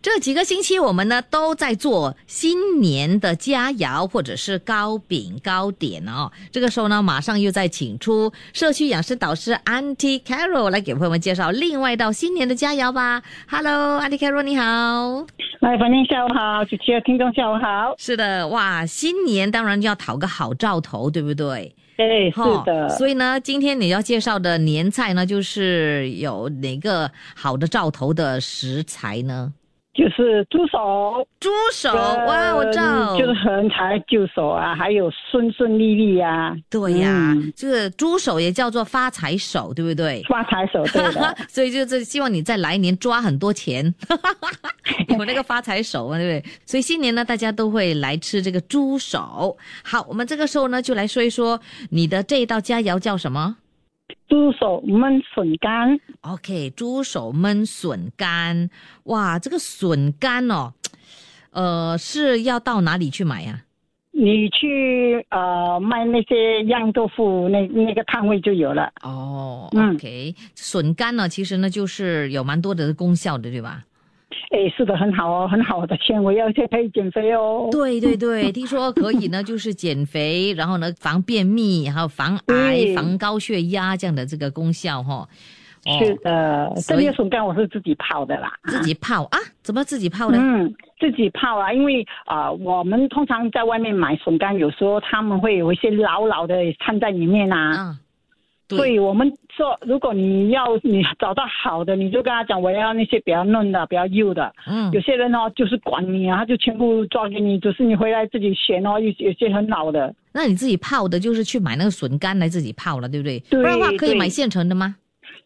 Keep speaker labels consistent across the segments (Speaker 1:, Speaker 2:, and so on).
Speaker 1: 这几个星期，我们呢都在做新年的佳肴，或者是糕饼、糕点哦。这个时候呢，马上又在请出社区养生导师 Auntie Carol 来给朋友们介绍另外一道新年的佳肴吧。Hello，Auntie Carol，你好。
Speaker 2: 来，反正下午好，主持人听众下午好。
Speaker 1: 是的，哇，新年当然就要讨个好兆头，对不对？
Speaker 2: 哎，是的。
Speaker 1: 所以呢，今天你要介绍的年菜呢，就是有哪个好的兆头的食材呢？
Speaker 2: 就是猪手，
Speaker 1: 猪手哇，我知道，
Speaker 2: 就是横财就手啊，还有顺顺利利呀。
Speaker 1: 对呀，这个猪手也叫做发财手，对不对？
Speaker 2: 发财手，对的。
Speaker 1: 所以就是希望你在来年抓很多钱，有那个发财手啊，对不对？所以新年呢，大家都会来吃这个猪手。好，我们这个时候呢，就来说一说你的这一道佳肴叫什么？
Speaker 2: 猪手焖笋干
Speaker 1: ，OK，猪手焖笋干，哇，这个笋干哦，呃，是要到哪里去买呀？
Speaker 2: 你去呃卖那些酿豆腐那那个摊位就有了。
Speaker 1: 哦，OK，笋干呢，其实呢就是有蛮多的功效的，对吧？
Speaker 2: 哎，是的，很好哦，很好的纤维，而且可以减肥哦。
Speaker 1: 对对对，听说可以呢，就是减肥，然后呢防便秘，还有防癌、防高血压这样的这个功效哈。
Speaker 2: 是的，这个笋干我是自己泡的啦。
Speaker 1: 自己泡啊？怎么自己泡呢？
Speaker 2: 嗯，自己泡啊，因为啊，我们通常在外面买笋干，有时候他们会有一些老老的掺在里面啊。所以我们说，如果你要你找到好的，你就跟他讲，我要那些比较嫩的、比较幼的。嗯。有些人哦，就是管你啊，他就全部抓给你，只是你回来自己选哦。有有些很老的，
Speaker 1: 那你自己泡的，就是去买那个笋干来自己泡了，对不对？
Speaker 2: 对。
Speaker 1: 不然的话，可以买现成的吗？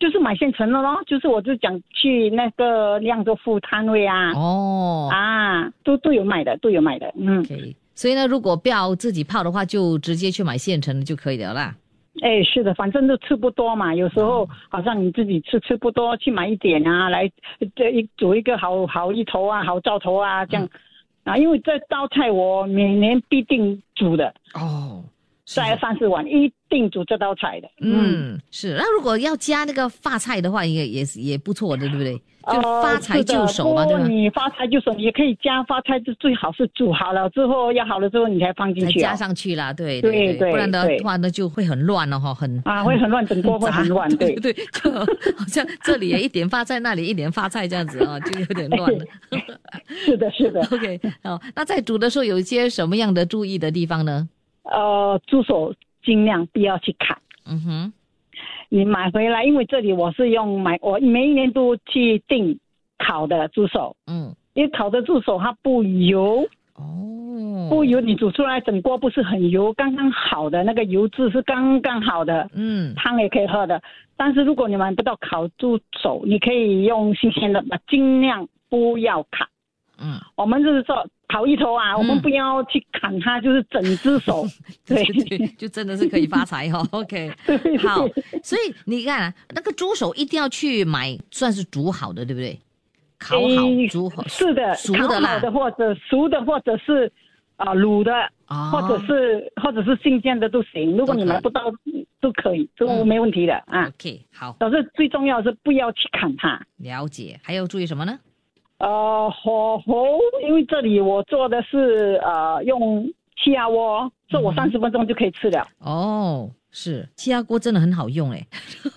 Speaker 2: 就是买现成的咯，就是我就讲去那个酿豆腐摊位啊。哦。啊，都都有卖的，都有卖的。嗯。
Speaker 1: 可以。所以呢，如果不要自己泡的话，就直接去买现成的就可以了啦。
Speaker 2: 哎，是的，反正都吃不多嘛。有时候好像你自己吃吃不多，去买一点啊，来这一煮一个好好一头啊，好兆头啊，这样啊。因为这道菜我每年必定煮的哦，在三四碗一定煮这道菜的。
Speaker 1: 嗯，是。那如果要加那个发菜的话，也也是也不错的，对不对？就发财就手嘛，对吧？
Speaker 2: 你发财就手，你也可以加发菜，就最好是煮好了之后要好了之后你才放进去，
Speaker 1: 加上去啦，对对对，不然的话呢就会很乱了哈，很
Speaker 2: 啊会很乱，整锅会很乱，对
Speaker 1: 对，就好像这里一点发菜，那里一点发菜这样子啊，就有点乱了。
Speaker 2: 是的，是的。
Speaker 1: OK，好，那在煮的时候有一些什么样的注意的地方呢？
Speaker 2: 呃，猪手尽量不要去砍。嗯哼。你买回来，因为这里我是用买，我每一年都去订烤的猪手，嗯，因为烤的猪手它不油，哦，不油，你煮出来整锅不是很油，刚刚好的那个油脂是刚刚好的，嗯，汤也可以喝的。但是如果你买不到烤猪手，你可以用新鲜的，尽量不要砍。嗯，我们就是说烤一头啊，我们不要去砍它，就是整只手，对，
Speaker 1: 就真的是可以发财哈。OK，好，所以你看啊那个猪手一定要去买，算是煮好的，对不对？烤好、煮好，
Speaker 2: 是的，
Speaker 1: 熟的
Speaker 2: 啦，的或者熟的，或者是啊卤的，或者是或者是新鲜的都行。如果你买不到，都可以，都没问题的啊。
Speaker 1: OK，好。
Speaker 2: 但是最重要是不要去砍它。
Speaker 1: 了解，还要注意什么呢？
Speaker 2: 呃，火候，因为这里我做的是呃用气压锅，这我三十分钟就可以吃了。
Speaker 1: 哦，是气压锅真的很好用哎。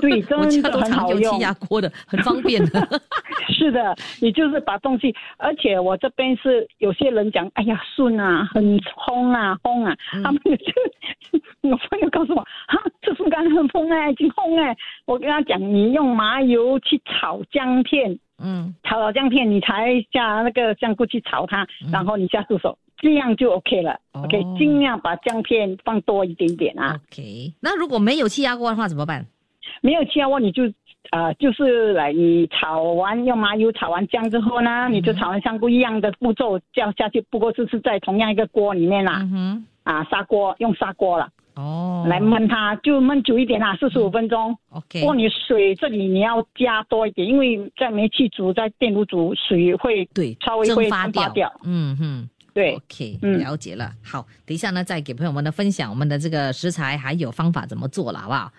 Speaker 2: 对，真的很好用。
Speaker 1: 气压锅的很方便的。
Speaker 2: 是的，你就是把东西，而且我这边是有些人讲，哎呀，顺啊，很烘啊，烘啊，他们就 我朋友告诉我，哈，这笋干很烘哎，挺烘哎。我跟他讲，你用麻油去炒姜片。嗯，炒了姜片，你才下那个香菇去炒它，然后你下猪手，这样就 OK 了。OK，尽量把姜片放多一点点啊。
Speaker 1: OK，那如果没有气压锅的话怎么办？
Speaker 2: 没有气压锅，你就啊，就是来你炒完用麻油炒完姜之后呢，你就炒完香菇一样的步骤叫下去，不过就是在同样一个锅里面啦。嗯哼，啊，砂锅用砂锅了。哦，来焖它就焖久一点啦，四十五分钟。
Speaker 1: OK。
Speaker 2: 不过你水这里你要加多一点，因为在煤气煮，在电炉煮水会
Speaker 1: 对
Speaker 2: 稍微会
Speaker 1: 蒸发
Speaker 2: 掉。
Speaker 1: 嗯哼
Speaker 2: 对
Speaker 1: ，OK，了解了。好，等一下呢，再给朋友们的分享我们的这个食材还有方法怎么做了，好不好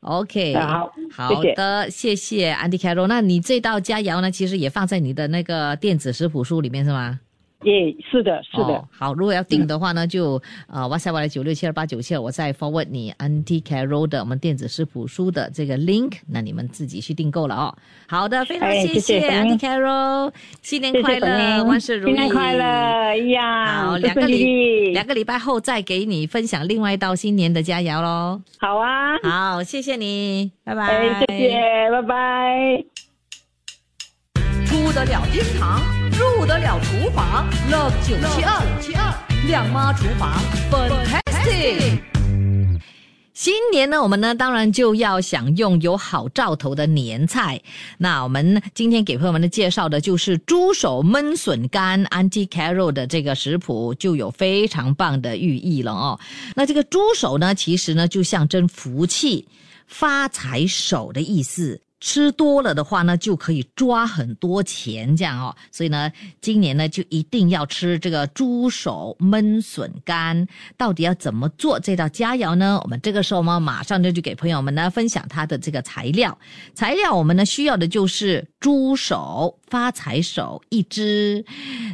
Speaker 1: ？OK，
Speaker 2: 好，
Speaker 1: 好的，谢谢 Andy Carroll。那你这道佳肴呢，其实也放在你的那个电子食谱书里面是吗？
Speaker 2: 耶，是的，是的。
Speaker 1: 好，如果要订的话呢，就呃，哇塞，我来九六七二八九七二，我再 forward 你 Anti Carol 的我们电子食谱书的这个 link，那你们自己去订购了哦。好的，非常谢谢 Anti Carol，新年快乐，万事如意，
Speaker 2: 新年快乐呀！
Speaker 1: 好，两个礼两个礼拜后再给你分享另外一道新年的佳肴喽。
Speaker 2: 好啊，
Speaker 1: 好，谢谢你，拜拜。
Speaker 2: 哎，谢谢，拜拜。
Speaker 1: 出得了厅堂。不得了厨房，Love 九七二七二亮妈厨房，Fantastic。新年呢，我们呢当然就要享用有好兆头的年菜。那我们今天给朋友们的介绍的就是猪手焖笋干，Auntie Carol 的这个食谱就有非常棒的寓意了哦。那这个猪手呢，其实呢就象征福气、发财手的意思。吃多了的话呢，就可以抓很多钱，这样哦。所以呢，今年呢就一定要吃这个猪手焖笋干。到底要怎么做这道佳肴呢？我们这个时候呢，马上就去给朋友们呢分享它的这个材料。材料我们呢需要的就是猪手。发财手一只，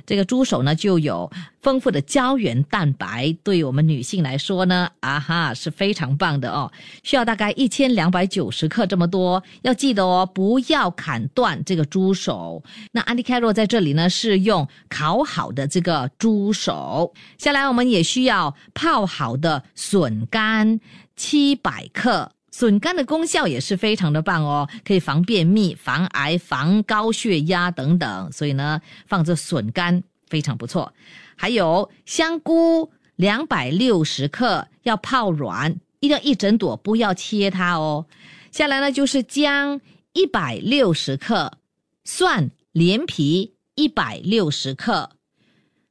Speaker 1: 这个猪手呢就有丰富的胶原蛋白，对我们女性来说呢，啊哈是非常棒的哦。需要大概一千两百九十克这么多，要记得哦，不要砍断这个猪手。那安迪凯洛在这里呢是用烤好的这个猪手。下来我们也需要泡好的笋干七百克。笋干的功效也是非常的棒哦，可以防便秘、防癌、防高血压等等，所以呢，放这笋干非常不错。还有香菇两百六十克，要泡软，一定要一整朵，不要切它哦。下来呢就是姜一百六十克，蒜连皮一百六十克。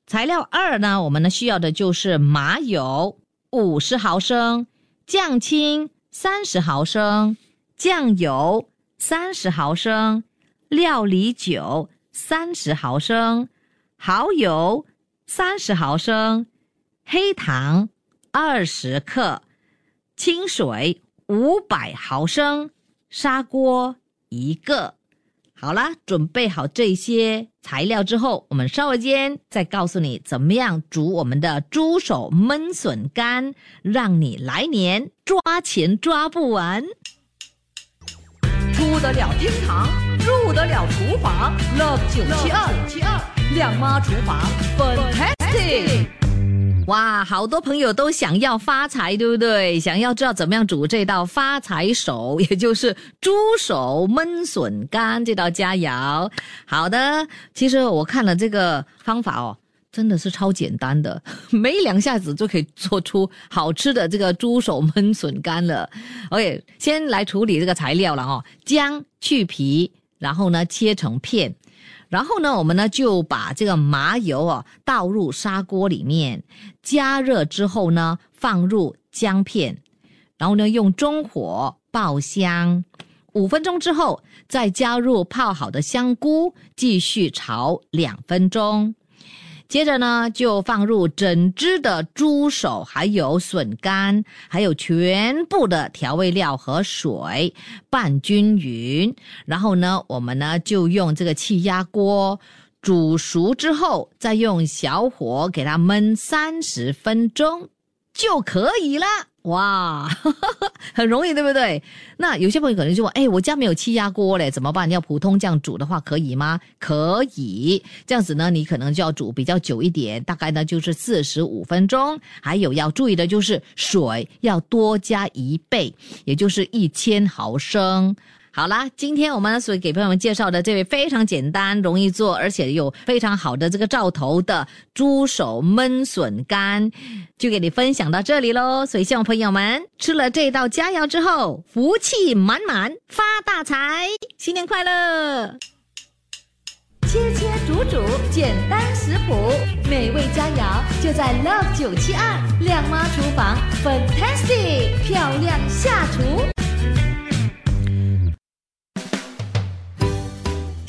Speaker 1: 材料二呢，我们呢需要的就是麻油五十毫升，酱青。三十毫升酱油，三十毫升料理酒，三十毫升蚝油，三十毫升黑糖二十克，清水五百毫升，砂锅一个。好啦，准备好这些材料之后，我们稍微间再告诉你怎么样煮我们的猪手焖笋干，让你来年抓钱抓不完。出得了厅堂，入得了厨房，Love 九七二七二亮妈厨房，Fantastic。哇，好多朋友都想要发财，对不对？想要知道怎么样煮这道发财手，也就是猪手焖笋干这道佳肴。好的，其实我看了这个方法哦，真的是超简单的，没两下子就可以做出好吃的这个猪手焖笋干了。OK，先来处理这个材料了哦，姜去皮，然后呢切成片。然后呢，我们呢就把这个麻油啊倒入砂锅里面，加热之后呢，放入姜片，然后呢用中火爆香，五分钟之后再加入泡好的香菇，继续炒两分钟。接着呢，就放入整只的猪手，还有笋干，还有全部的调味料和水，拌均匀。然后呢，我们呢就用这个气压锅煮熟之后，再用小火给它焖三十分钟就可以了。哇，很容易，对不对？那有些朋友可能就问：哎，我家没有气压锅嘞，怎么办？要普通这样煮的话，可以吗？可以，这样子呢，你可能就要煮比较久一点，大概呢就是四十五分钟。还有要注意的就是水要多加一倍，也就是一千毫升。好啦，今天我们所给朋友们介绍的这位非常简单、容易做，而且有非常好的这个兆头的猪手焖笋干，就给你分享到这里喽。所以希望朋友们吃了这道佳肴之后，福气满满，发大财，新年快乐！切切煮煮，简单食谱，美味佳肴就在 Love 九七二靓妈厨房，Fantastic 漂亮下厨。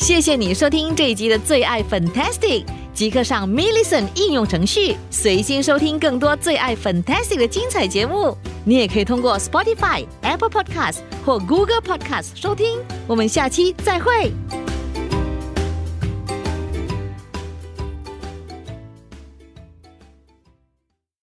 Speaker 1: 谢谢你收听这一集的最爱 Fantastic。即刻上 m i l l i c e n 应用程序，随心收听更多最爱 Fantastic 的精彩节目。你也可以通过 Spotify、Apple Podcast 或 Google Podcast 收听。我们下期再会。